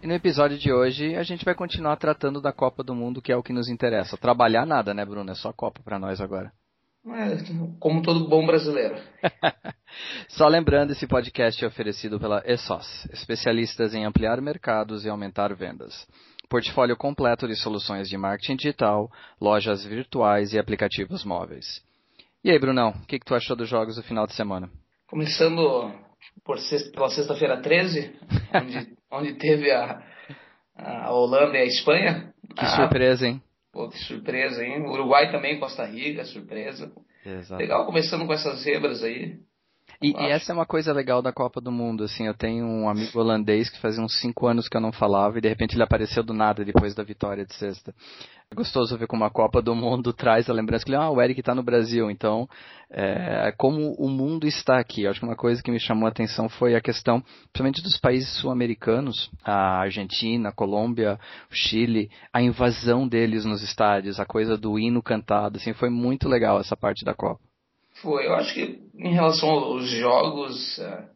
E no episódio de hoje a gente vai continuar tratando da Copa do Mundo, que é o que nos interessa. Trabalhar nada, né, Bruno? É só Copa para nós agora. É, como todo bom brasileiro. Só lembrando, esse podcast é oferecido pela ESOS, especialistas em ampliar mercados e aumentar vendas. Portfólio completo de soluções de marketing digital, lojas virtuais e aplicativos móveis. E aí, Brunão, o que, que tu achou dos jogos do final de semana? Começando por sexta, pela sexta-feira 13, onde, onde teve a, a Holanda e a Espanha. Que ah, surpresa, hein? Pô, que surpresa, hein? Uruguai também, Costa Rica, surpresa. Exato. Legal, começando com essas zebras aí. E, e, essa é uma coisa legal da Copa do Mundo, assim, eu tenho um amigo holandês que fazia uns cinco anos que eu não falava e de repente ele apareceu do nada depois da vitória de sexta. É gostoso ver como a Copa do Mundo traz a lembrança que ah, o Eric está no Brasil, então é, como o mundo está aqui. Acho que uma coisa que me chamou a atenção foi a questão, principalmente dos países sul-americanos, a Argentina, a Colômbia, o Chile, a invasão deles nos estádios, a coisa do hino cantado, assim, foi muito legal essa parte da Copa. Foi, eu acho que em relação aos jogos, é,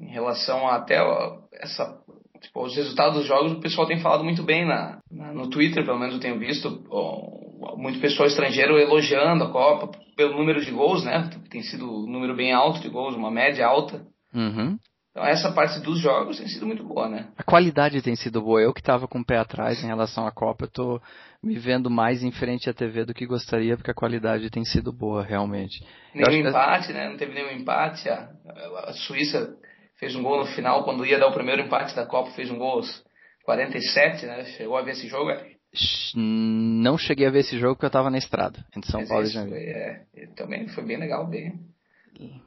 em relação até essa, tipo, os resultados dos jogos, o pessoal tem falado muito bem na, na no Twitter, pelo menos eu tenho visto, muito pessoal estrangeiro elogiando a Copa pelo número de gols, né? Tem sido um número bem alto de gols, uma média alta. Uhum. Então essa parte dos jogos tem sido muito boa, né? A qualidade tem sido boa. Eu que estava com o pé atrás em relação à Copa, eu tô me vendo mais em frente à TV do que gostaria, porque a qualidade tem sido boa, realmente. Nenhum empate, que... né? Não teve nenhum empate. A, a, Suíça fez um gol no final, quando ia dar o primeiro empate da Copa, fez um gol aos 47, né? Chegou a ver esse jogo? Não cheguei a ver esse jogo porque eu estava na estrada, entre São Mas Paulo e Janeiro. É, também foi bem legal, bem.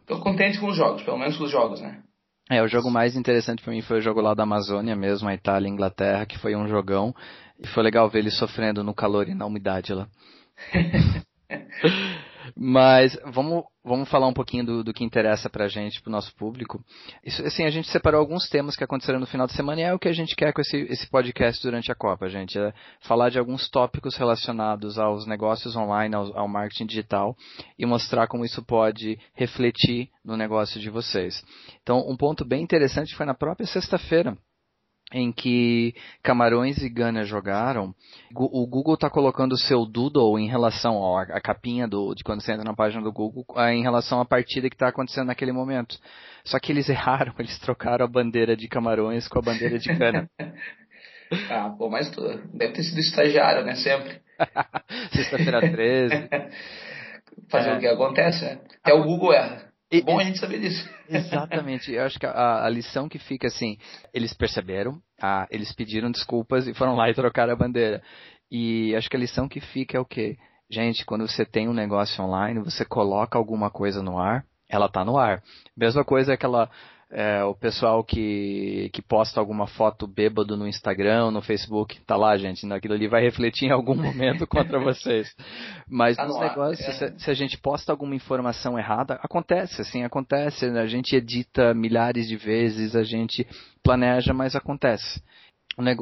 Tô contente com os jogos, pelo menos com os jogos, né? É, o jogo mais interessante para mim foi o jogo lá da Amazônia mesmo, a Itália e Inglaterra, que foi um jogão. E foi legal ver eles sofrendo no calor e na umidade lá. Mas vamos, vamos falar um pouquinho do, do que interessa pra gente, pro nosso público. Isso, assim, a gente separou alguns temas que aconteceram no final de semana e é o que a gente quer com esse, esse podcast durante a Copa, gente. É falar de alguns tópicos relacionados aos negócios online, ao, ao marketing digital e mostrar como isso pode refletir no negócio de vocês. Então, um ponto bem interessante foi na própria sexta-feira em que Camarões e Gana jogaram, o Google está colocando o seu doodle em relação à capinha do, de quando você entra na página do Google, em relação à partida que está acontecendo naquele momento. Só que eles erraram, eles trocaram a bandeira de Camarões com a bandeira de Gana. ah, pô, mas tu deve ter sido estagiário, né? Sempre. Sexta-feira 13. Fazer é. o que acontece, né? Até o Google erra. É bom a gente saber disso. Exatamente. Eu acho que a, a, lição que fica assim, eles perceberam, ah, eles pediram desculpas e foram lá e trocaram a bandeira. E acho que a lição que fica é o quê? Gente, quando você tem um negócio online, você coloca alguma coisa no ar, ela está no ar. Mesma coisa é aquela é, o pessoal que, que posta alguma foto bêbado no Instagram, no Facebook, tá lá, gente. Aquilo ali vai refletir em algum momento contra vocês. Mas tá nos negócios, é. se, se, a gente posta alguma informação errada, acontece, assim, acontece. A gente edita milhares de vezes, a gente planeja, mas acontece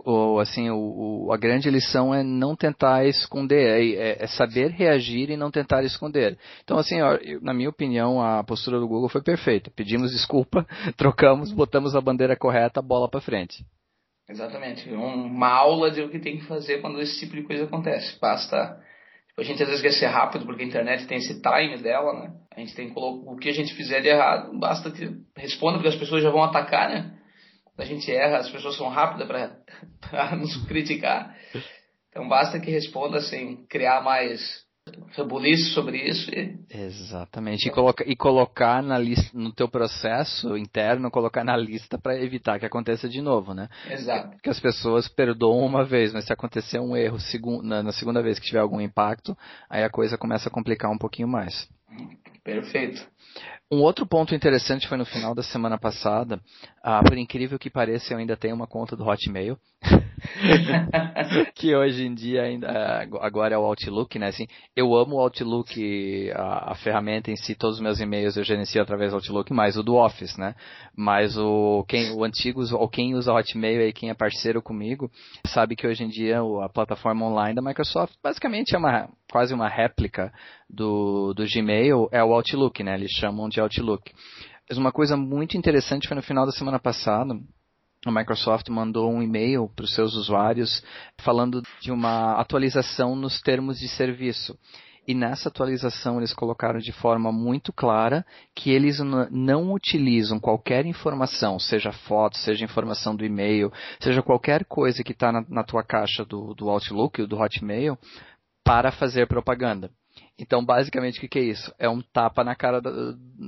o, assim, o, a grande lição é não tentar esconder, é, é, é, saber reagir e não tentar esconder. Então, assim, ó, na minha opinião, a postura do Google foi perfeita. Pedimos desculpa, trocamos, botamos a bandeira correta, bola para frente. Exatamente. Uma aula de o que tem que fazer quando esse tipo de coisa acontece. Basta. Tipo, a gente às vezes quer ser rápido porque a internet tem esse time dela, né? A gente tem que colocar o que a gente fizer de errado, basta que responda porque as pessoas já vão atacar, né? A gente erra, as pessoas são rápidas para nos criticar. Então basta que responda sem criar mais rebuliço sobre isso. E... Exatamente. E, coloca, e colocar na lista, no teu processo interno, colocar na lista para evitar que aconteça de novo, né? Exato. Porque as pessoas perdoam uma vez, mas se acontecer um erro na segunda vez que tiver algum impacto, aí a coisa começa a complicar um pouquinho mais. Perfeito. Um outro ponto interessante foi no final da semana passada. Ah, por incrível que pareça, eu ainda tenho uma conta do Hotmail. que hoje em dia ainda agora é o Outlook, né? Assim, eu amo o Outlook, a, a, ferramenta em si, todos os meus e-mails eu gerencio através do Outlook, mais o do Office, né? Mas o quem o antigo ou quem usa Hotmail e quem é parceiro comigo sabe que hoje em dia a plataforma online da Microsoft basicamente é uma quase uma réplica do, do Gmail, é o Outlook, né? Eles chamam de Outlook. Mas uma coisa muito interessante foi no final da semana passada, a Microsoft mandou um e-mail para os seus usuários falando de uma atualização nos termos de serviço. E nessa atualização eles colocaram de forma muito clara que eles não utilizam qualquer informação, seja foto, seja informação do e-mail, seja qualquer coisa que está na, na, tua caixa do, do Outlook, do Hotmail, para fazer propaganda. Então, basicamente, o que, que, é isso? É um tapa na cara da,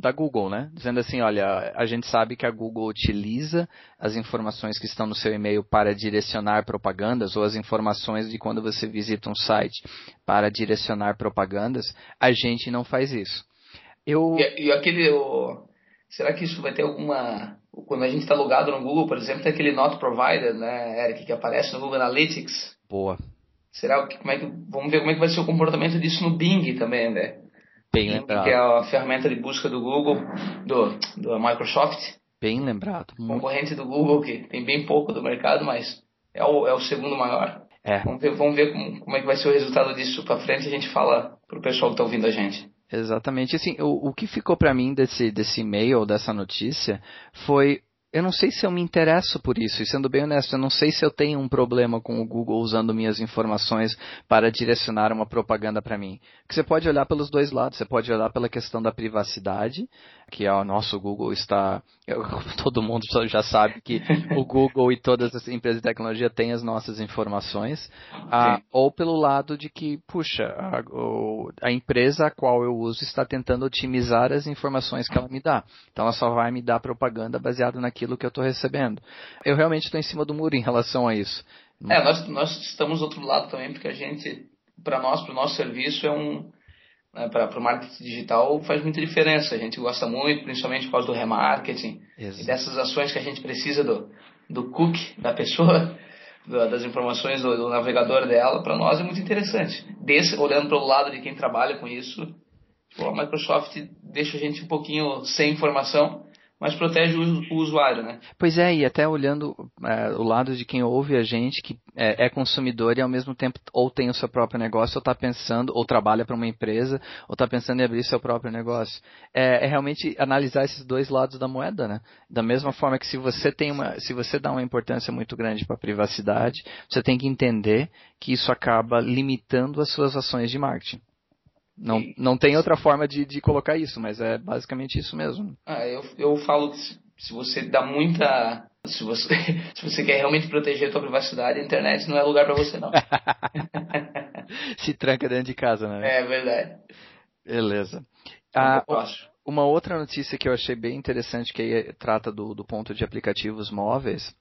da, Google, né? Dizendo assim, olha, a gente sabe que a Google utiliza as informações que estão no seu e-mail para direcionar propagandas, ou as informações de quando você visita um site para direcionar propagandas. A gente não faz isso. Eu... E, e aquele... O... Será que isso vai ter alguma... Quando a gente está logado no Google, por exemplo, tem aquele Not Provided, né, Eric, que aparece no Google Analytics. Boa. Será que como é que vamos ver como é que vai ser o comportamento disso no Bing também, né? Bem Bing, lembrado. que é a ferramenta de busca do Google, do, do Microsoft. Bem lembrado. Concorrente do Google que tem bem pouco do mercado, mas é o, é o segundo maior. É. Vamos ver, vamos ver como, como é que vai ser o resultado disso para frente. A gente fala pro pessoal que está ouvindo a gente. Exatamente. Assim, o, o que ficou para mim desse, desse e-mail, dessa notícia, foi eu não sei se eu me interesso por isso, e sendo bem honesto, eu não sei se eu tenho um problema com o Google usando minhas informações para direcionar uma propaganda para mim. Porque você pode olhar pelos dois lados, você pode olhar pela questão da privacidade, que é o nosso Google está, eu, todo mundo já sabe que o Google e todas as empresas de tecnologia têm as nossas informações, ah, ou pelo lado de que, puxa, a, a empresa a qual eu uso está tentando otimizar as informações que ela me dá. Então ela só vai me dar propaganda baseada naquilo aquilo que eu estou recebendo. Eu realmente estou em cima do muro em relação a isso. É, nós, nós estamos do outro lado também, porque a gente, para nós, para o nosso serviço, é um. Né, para o marketing digital faz muita diferença. A gente gosta muito, principalmente por causa do remarketing Exato. e dessas ações que a gente precisa do, do cookie da pessoa, das informações do, do navegador dela. Para nós é muito interessante. Desse, olhando para o lado de quem trabalha com isso, a Microsoft deixa a gente um pouquinho sem informação mas protege o, usuário, né? Pois é, e até olhando é, o lado de quem ouve a gente, que é, é, consumidor e ao mesmo tempo ou tem o seu próprio negócio, ou está pensando, ou trabalha para uma empresa, ou está pensando em abrir seu próprio negócio. É, é, realmente analisar esses dois lados da moeda, né? Da mesma forma que se você tem uma, se você dá uma importância muito grande para a privacidade, você tem que entender que isso acaba limitando as suas ações de marketing. Não, não tem outra forma de, de colocar isso, mas é basicamente isso mesmo. Ah, eu, eu falo que se você dá muita. Se você, se você quer realmente proteger a sua privacidade, a internet não é lugar para você, não. se tranca dentro de casa, né? É verdade. Beleza. Ah, uma outra notícia que eu achei bem interessante, que trata do, do ponto de aplicativos móveis,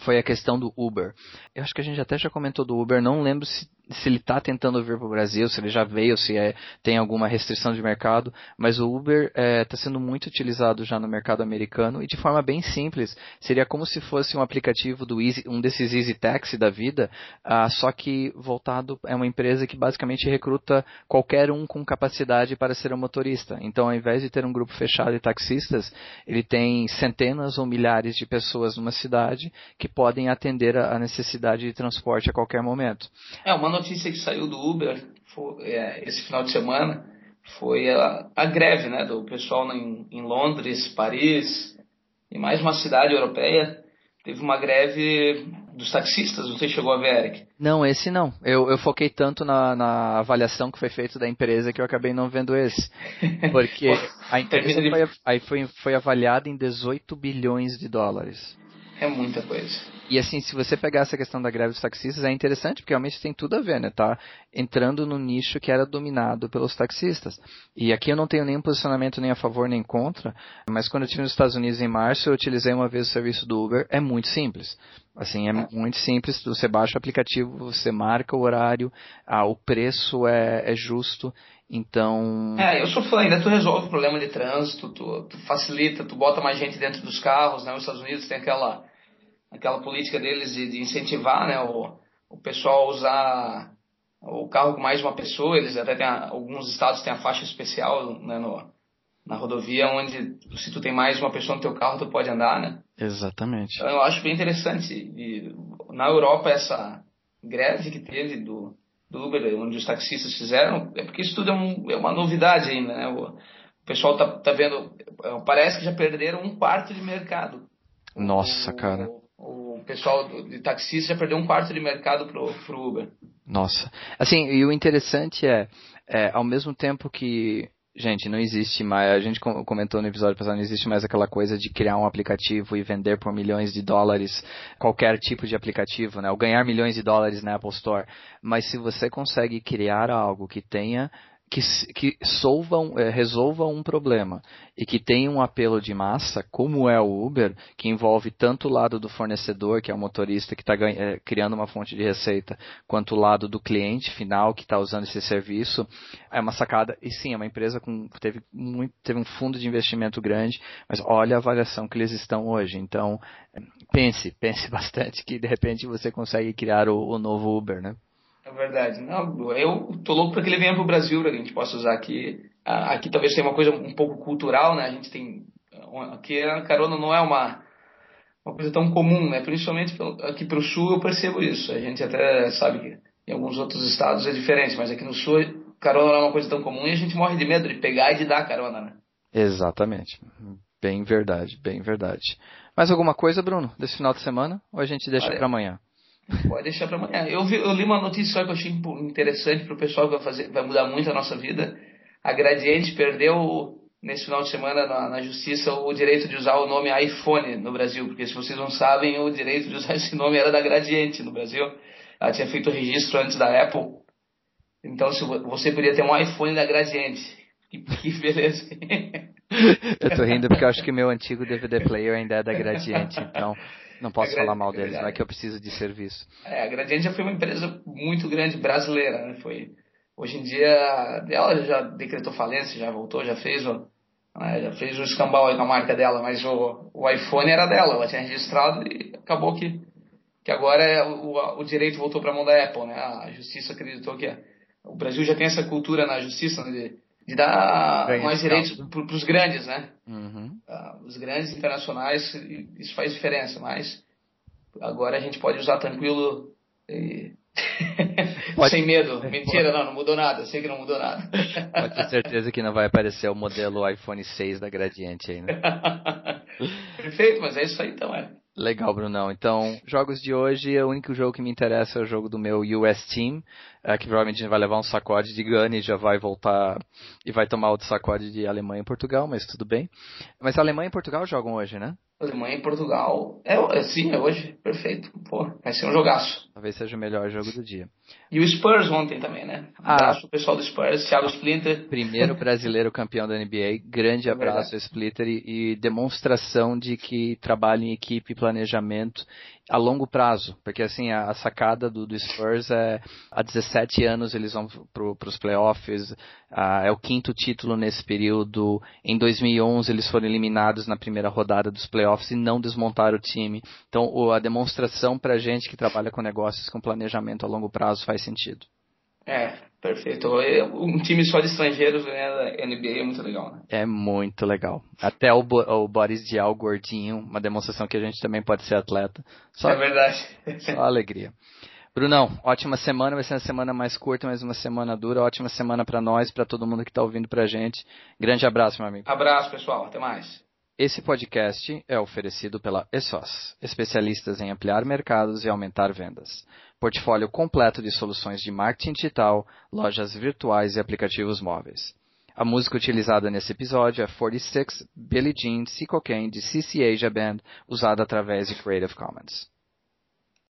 foi a questão do Uber. Eu acho que a gente até já comentou do Uber, não lembro se se ele está tentando vir para o Brasil, se ele já veio, se é, tem alguma restrição de mercado, mas o Uber está é, tá sendo muito utilizado já no mercado americano e de forma bem simples. Seria como se fosse um aplicativo do Easy, um desses Easy Taxi da vida, ah, só que voltado é uma empresa que basicamente recruta qualquer um com capacidade para ser um motorista. Então, ao invés de ter um grupo fechado de taxistas, ele tem centenas ou milhares de pessoas numa cidade que podem atender a necessidade de transporte a qualquer momento. É uma notícia que saiu do Uber foi, é, esse final de semana foi a, a greve né, do pessoal em, em, Londres, Paris e mais uma cidade europeia. Teve uma greve dos taxistas, não sei se chegou a ver, Eric. Não, esse não. Eu, eu foquei tanto na, na avaliação que foi feita da empresa que eu acabei não vendo esse. Porque a empresa foi, aí foi, foi avaliada em 18 bilhões de dólares. É muita coisa. E assim, se você pegar essa questão da greve dos taxistas, é interessante, porque realmente tem tudo a ver, né? Tá entrando no nicho que era dominado pelos taxistas. E aqui eu não tenho nenhum posicionamento nem a favor nem contra, mas quando eu estive nos Estados Unidos em março, eu utilizei uma vez o serviço do Uber. É muito simples. Assim, é muito simples. Você baixa o aplicativo, você marca o horário, ah, o preço é, é justo Então. É, eu sou fã, ainda tu resolve o problema de trânsito, tu, tu, facilita, tu bota mais gente dentro dos carros, né? Os Estados Unidos tem aquela, aquela política deles de, de incentivar, né? O, o pessoal a usar o carro com mais de uma pessoa, eles até têm, alguns estados têm a faixa especial, né? No, na rodovia, onde se tu tem mais uma pessoa no teu carro, tu pode andar, né? Exatamente. Então, eu acho bem interessante. E, na Europa, essa greve que teve do, do Uber, onde os taxistas fizeram, é porque isso tudo é, um, é uma novidade ainda, né? O, pessoal tá, tá vendo, é, parece que já perderam um quarto de mercado. Nossa, o, cara. O, o pessoal de taxista já perdeu um quarto de mercado pro, pro Uber. Nossa. Assim, e o interessante é, é ao mesmo tempo que Gente, não existe mais. A gente comentou no episódio passado, não existe mais aquela coisa de criar um aplicativo e vender por milhões de dólares qualquer tipo de aplicativo, né? Ou ganhar milhões de dólares na Apple Store. Mas se você consegue criar algo que tenha que, que solvam, é, resolvam um problema e que tem um apelo de massa, como é o Uber, que envolve tanto o lado do fornecedor, que é o motorista que está é, criando uma fonte de receita, quanto o lado do cliente final que está usando esse serviço, é uma sacada. E sim, é uma empresa com teve, teve um fundo de investimento grande, mas olha a avaliação que eles estão hoje. Então, pense, pense bastante que de repente você consegue criar o, o novo Uber, né? É verdade. Não, eu tô louco para que ele venha pro Brasil, para que a gente possa usar aqui. Aqui talvez tenha uma coisa um pouco cultural, né? A gente tem. Aqui a carona não é uma, uma coisa tão comum, né? Principalmente aqui pro sul eu percebo isso. A gente até sabe que em alguns outros estados é diferente, mas aqui no sul carona não é uma coisa tão comum e a gente morre de medo de pegar e de dar carona, né? Exatamente. Bem verdade, bem verdade. Mais alguma coisa, Bruno, desse final de semana? Ou a gente deixa para amanhã? Pode deixar para amanhã. Eu, vi, eu li uma notícia que eu achei interessante para o pessoal que vai, fazer, vai mudar muito a nossa vida. A Gradiente perdeu nesse final de semana na, na, justiça o direito de usar o nome iPhone no Brasil, porque se vocês não sabem, o direito de usar esse nome era da Gradiente no Brasil. Ela tinha feito o registro antes da Apple. Então se você podia ter um iPhone da Gradiente. Que, que beleza. eu tô rindo porque eu acho que meu antigo DVD player ainda é da Gradiente, então não posso falar mal deles, não é que eu preciso de serviço. É, a Gradiente já foi uma empresa muito grande brasileira, né? Foi, hoje em dia, ela já decretou falência, já voltou, já fez o, né? já fez o escambau aí com a marca dela, mas o, o iPhone era dela, ela tinha registrado e acabou que, que agora é o, o direito voltou para a mão da Apple, né? A justiça acreditou que o Brasil já tem essa cultura na justiça né? de, de dar Ganha mais direitos para os grandes, né? Uhum. Uh, os grandes internacionais, isso faz diferença, mas agora a gente pode usar tranquilo e... Pode... Sem medo. Mentira, não, não mudou nada. Sei que não mudou nada. Pode ter certeza que não vai aparecer o modelo iPhone 6 da Gradiente aí, né? Perfeito, mas é isso aí então, é. Legal, Brunão. Então, jogos de hoje, o único jogo que me interessa é o jogo do meu US Team, é, que provavelmente vai levar um sacode de Gunny e já vai voltar e vai tomar outro sacode de Alemanha e Portugal, mas tudo bem. Mas Alemanha e Portugal jogam hoje, né? Alemanha e Portugal. É, é sim, é hoje. Perfeito. Pô, vai ser um jogaço. Talvez seja o melhor jogo do dia. E o Spurs ontem também, né? Um ah, abraço pro pessoal do Spurs, Thiago Splinter. Primeiro brasileiro campeão da NBA. Grande é abraço a Splitter e, e, demonstração de que trabalha em equipe, planejamento a longo prazo, porque assim a, a sacada do, do, Spurs é há 17 anos eles vão para os playoffs, é o quinto título nesse período. Em 2011 eles foram eliminados na primeira rodada dos playoffs e não desmontaram o time. Então o, a demonstração para gente que trabalha com negócios com planejamento a longo prazo faz sentido. É, perfeito. Um time só de estrangeiros ganhando a NBA é muito legal, né? É muito legal. Até o, o Boris Dial gordinho, uma demonstração que a gente também pode ser atleta. Só, é verdade. Só alegria. Brunão, ótima semana, vai ser uma semana mais curta, mas uma semana dura. Ótima semana para nós, para todo mundo que está ouvindo pra gente. Grande abraço, meu amigo. Abraço, pessoal. Até mais. Esse podcast é oferecido pela ESOS, especialistas em ampliar mercados e aumentar vendas. Portfólio completo de soluções de marketing digital, lojas virtuais e aplicativos móveis. A música utilizada nesse episódio é 46 Billie Jean Sea Cocaine de CC Asia Band, usada através de Creative Commons.